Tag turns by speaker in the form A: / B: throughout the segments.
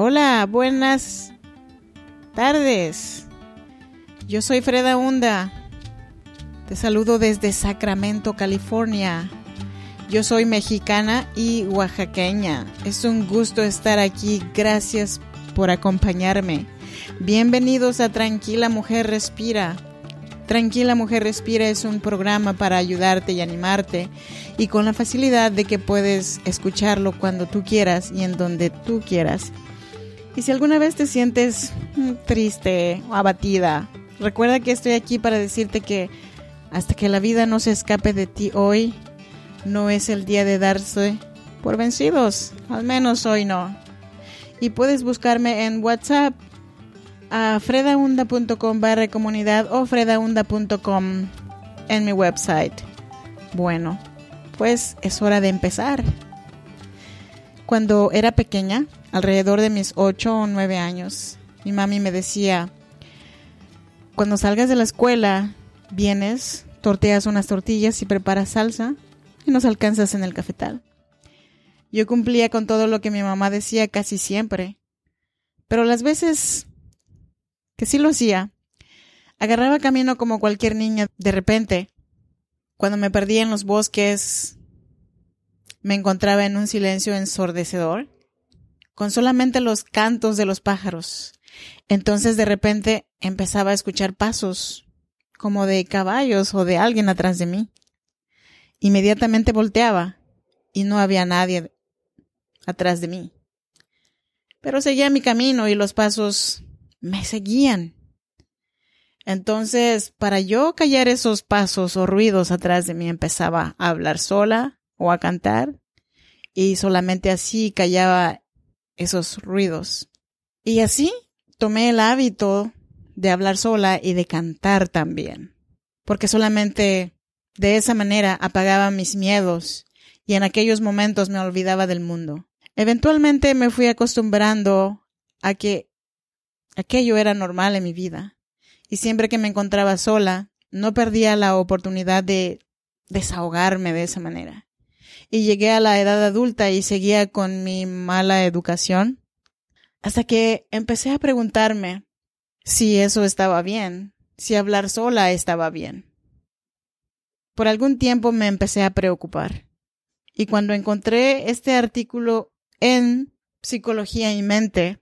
A: Hola, buenas tardes. Yo soy Freda Hunda. Te saludo desde Sacramento, California. Yo soy mexicana y oaxaqueña. Es un gusto estar aquí. Gracias por acompañarme. Bienvenidos a Tranquila Mujer Respira. Tranquila Mujer Respira es un programa para ayudarte y animarte y con la facilidad de que puedes escucharlo cuando tú quieras y en donde tú quieras. Y si alguna vez te sientes mm, triste o abatida, recuerda que estoy aquí para decirte que hasta que la vida no se escape de ti hoy, no es el día de darse por vencidos, al menos hoy no. Y puedes buscarme en WhatsApp a fredaunda.com barra comunidad o fredaunda.com en mi website. Bueno, pues es hora de empezar. Cuando era pequeña, alrededor de mis 8 o 9 años, mi mami me decía, cuando salgas de la escuela, vienes, torteas unas tortillas y preparas salsa y nos alcanzas en el cafetal. Yo cumplía con todo lo que mi mamá decía casi siempre, pero las veces que sí lo hacía, agarraba camino como cualquier niña de repente. Cuando me perdía en los bosques, me encontraba en un silencio ensordecedor con solamente los cantos de los pájaros. Entonces de repente empezaba a escuchar pasos, como de caballos o de alguien atrás de mí. Inmediatamente volteaba y no había nadie atrás de mí. Pero seguía mi camino y los pasos me seguían. Entonces, para yo callar esos pasos o ruidos atrás de mí, empezaba a hablar sola o a cantar y solamente así callaba esos ruidos. Y así tomé el hábito de hablar sola y de cantar también, porque solamente de esa manera apagaba mis miedos y en aquellos momentos me olvidaba del mundo. Eventualmente me fui acostumbrando a que aquello era normal en mi vida y siempre que me encontraba sola no perdía la oportunidad de desahogarme de esa manera y llegué a la edad adulta y seguía con mi mala educación, hasta que empecé a preguntarme si eso estaba bien, si hablar sola estaba bien. Por algún tiempo me empecé a preocupar. Y cuando encontré este artículo en Psicología y Mente,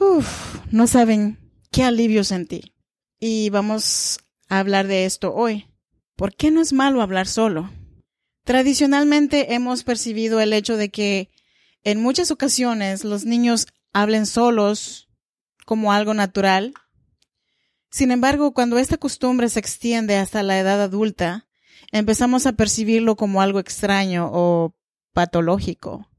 A: uff, no saben qué alivio sentí. Y vamos a hablar de esto hoy. ¿Por qué no es malo hablar solo? Tradicionalmente hemos percibido el hecho de que en muchas ocasiones los niños hablen solos como algo natural. Sin embargo, cuando esta costumbre se extiende hasta la edad adulta, empezamos a percibirlo como algo extraño o patológico.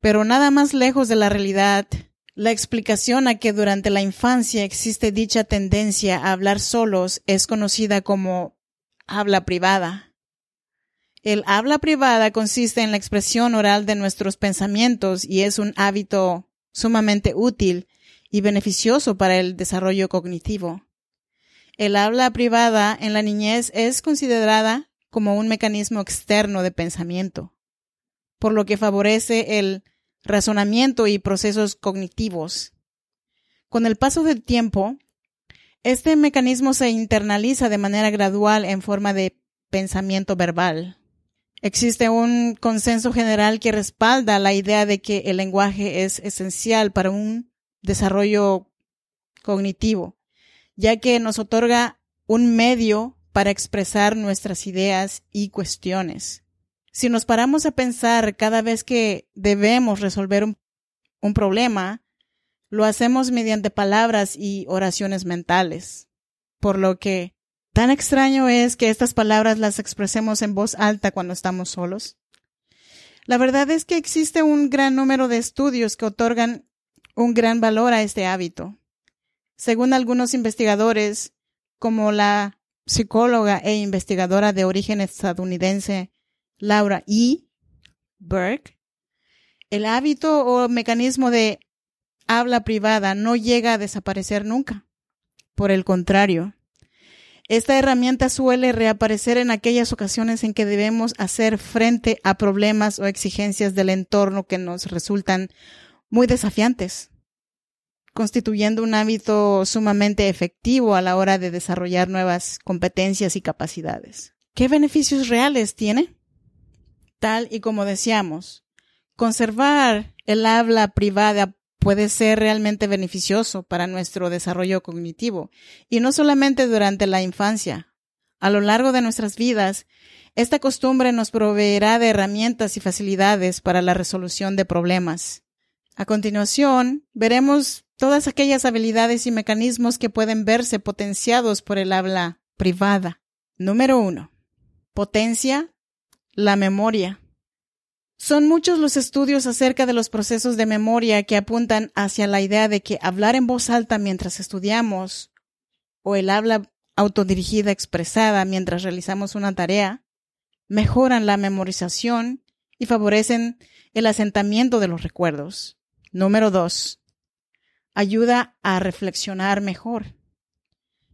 A: Pero nada más lejos de la realidad, la explicación a que durante la infancia existe dicha tendencia a hablar solos es conocida como habla privada. El habla privada consiste en la expresión oral de nuestros pensamientos y es un hábito sumamente útil y beneficioso para el desarrollo cognitivo. El habla privada en la niñez es considerada como un mecanismo externo de pensamiento, por lo que favorece el razonamiento y procesos cognitivos. Con el paso del tiempo, este mecanismo se internaliza de manera gradual en forma de pensamiento verbal. Existe un consenso general que respalda la idea de que el lenguaje es esencial para un desarrollo cognitivo, ya que nos otorga un medio para expresar nuestras ideas y cuestiones. Si nos paramos a pensar cada vez que debemos resolver un, un problema, lo hacemos mediante palabras y oraciones mentales, por lo que Tan extraño es que estas palabras las expresemos en voz alta cuando estamos solos. La verdad es que existe un gran número de estudios que otorgan un gran valor a este hábito. Según algunos investigadores, como la psicóloga e investigadora de origen estadounidense Laura E. Burke, el hábito o mecanismo de habla privada no llega a desaparecer nunca. Por el contrario, esta herramienta suele reaparecer en aquellas ocasiones en que debemos hacer frente a problemas o exigencias del entorno que nos resultan muy desafiantes, constituyendo un hábito sumamente efectivo a la hora de desarrollar nuevas competencias y capacidades. ¿Qué beneficios reales tiene? Tal y como decíamos, conservar el habla privada puede ser realmente beneficioso para nuestro desarrollo cognitivo, y no solamente durante la infancia. A lo largo de nuestras vidas, esta costumbre nos proveerá de herramientas y facilidades para la resolución de problemas. A continuación, veremos todas aquellas habilidades y mecanismos que pueden verse potenciados por el habla privada. Número uno. Potencia la memoria. Son muchos los estudios acerca de los procesos de memoria que apuntan hacia la idea de que hablar en voz alta mientras estudiamos o el habla autodirigida expresada mientras realizamos una tarea mejoran la memorización y favorecen el asentamiento de los recuerdos. Número dos, ayuda a reflexionar mejor.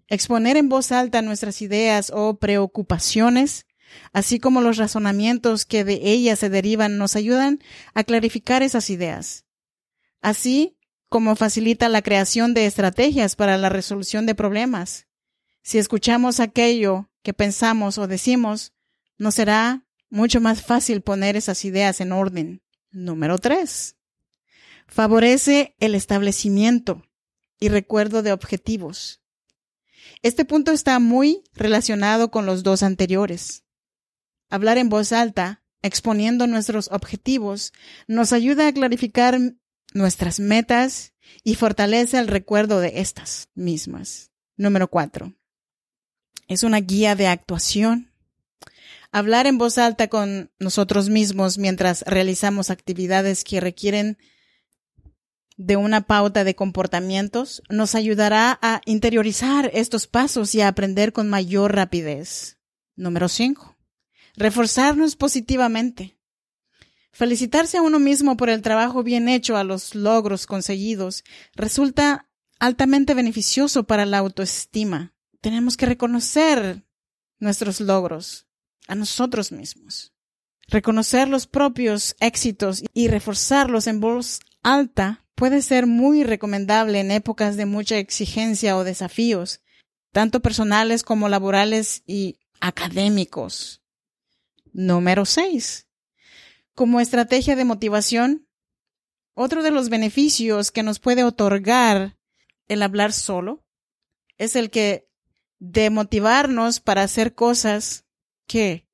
A: Exponer en voz alta nuestras ideas o preocupaciones, así como los razonamientos que de ellas se derivan, nos ayudan a clarificar esas ideas. Así como facilita la creación de estrategias para la resolución de problemas. Si escuchamos aquello que pensamos o decimos, nos será mucho más fácil poner esas ideas en orden. Número tres. Favorece el establecimiento y recuerdo de objetivos. Este punto está muy relacionado con los dos anteriores. Hablar en voz alta, exponiendo nuestros objetivos, nos ayuda a clarificar nuestras metas y fortalece el recuerdo de estas mismas. Número cuatro. Es una guía de actuación hablar en voz alta con nosotros mismos mientras realizamos actividades que requieren de una pauta de comportamientos nos ayudará a interiorizar estos pasos y a aprender con mayor rapidez. Número 5. Reforzarnos positivamente. Felicitarse a uno mismo por el trabajo bien hecho, a los logros conseguidos, resulta altamente beneficioso para la autoestima. Tenemos que reconocer nuestros logros, a nosotros mismos. Reconocer los propios éxitos y reforzarlos en voz alta puede ser muy recomendable en épocas de mucha exigencia o desafíos, tanto personales como laborales y académicos. Número 6. Como estrategia de motivación, otro de los beneficios que nos puede otorgar el hablar solo es el que de motivarnos para hacer cosas que,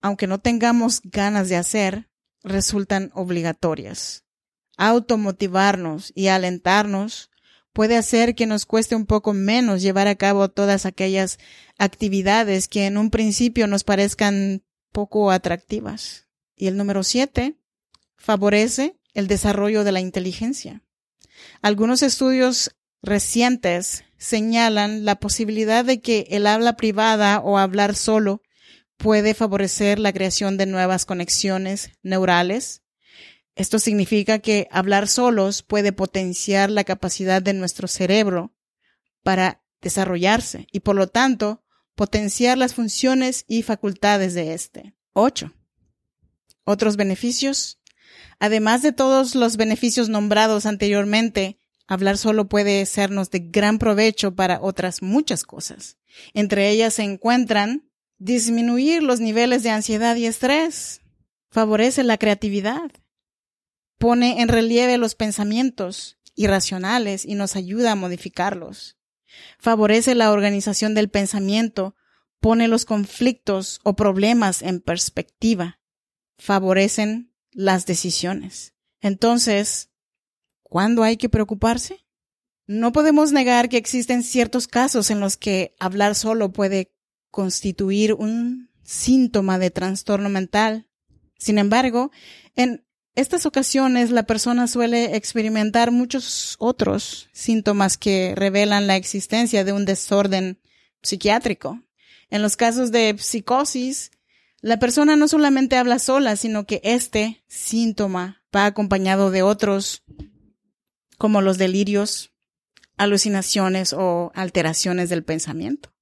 A: aunque no tengamos ganas de hacer, resultan obligatorias. Automotivarnos y alentarnos puede hacer que nos cueste un poco menos llevar a cabo todas aquellas actividades que en un principio nos parezcan poco atractivas. Y el número siete, favorece el desarrollo de la inteligencia. Algunos estudios recientes señalan la posibilidad de que el habla privada o hablar solo puede favorecer la creación de nuevas conexiones neurales. Esto significa que hablar solos puede potenciar la capacidad de nuestro cerebro para desarrollarse y por lo tanto potenciar las funciones y facultades de éste. 8. Otros beneficios. Además de todos los beneficios nombrados anteriormente, hablar solo puede sernos de gran provecho para otras muchas cosas. Entre ellas se encuentran disminuir los niveles de ansiedad y estrés, favorece la creatividad, pone en relieve los pensamientos irracionales y nos ayuda a modificarlos, favorece la organización del pensamiento, pone los conflictos o problemas en perspectiva, favorecen las decisiones. Entonces, ¿cuándo hay que preocuparse? No podemos negar que existen ciertos casos en los que hablar solo puede constituir un síntoma de trastorno mental. Sin embargo, en estas ocasiones la persona suele experimentar muchos otros síntomas que revelan la existencia de un desorden psiquiátrico. En los casos de psicosis, la persona no solamente habla sola, sino que este síntoma va acompañado de otros como los delirios, alucinaciones o alteraciones del pensamiento.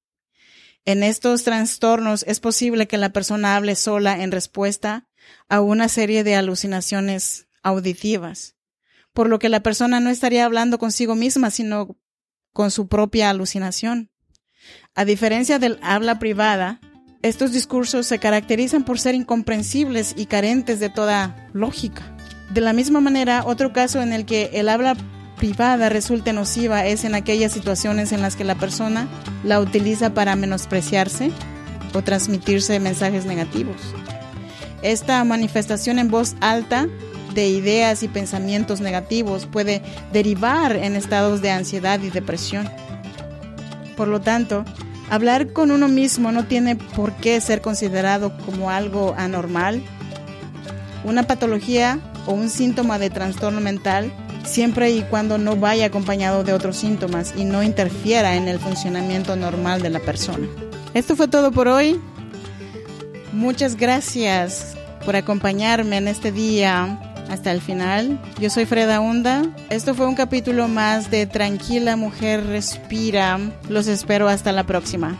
A: En estos trastornos es posible que la persona hable sola en respuesta a una serie de alucinaciones auditivas. por lo que la persona no estaría hablando consigo misma, sino con su propia alucinación. A diferencia del habla privada, estos discursos se caracterizan por ser incomprensibles y carentes de toda lógica. De la misma manera, otro caso en el que el habla privada resulte nociva es en aquellas situaciones en las que la persona la utiliza para menospreciarse o transmitirse mensajes negativos. Esta manifestación en voz alta de ideas y pensamientos negativos puede derivar en estados de ansiedad y depresión. Por lo tanto, hablar con uno mismo no tiene por qué ser considerado como algo anormal, una patología o un síntoma de trastorno mental siempre y cuando no vaya acompañado de otros síntomas y no interfiera en el funcionamiento normal de la persona. Esto fue todo por hoy. Muchas gracias por acompañarme en este día hasta el final. Yo soy Freda Hunda. Esto fue un capítulo más de Tranquila Mujer Respira. Los espero hasta la próxima.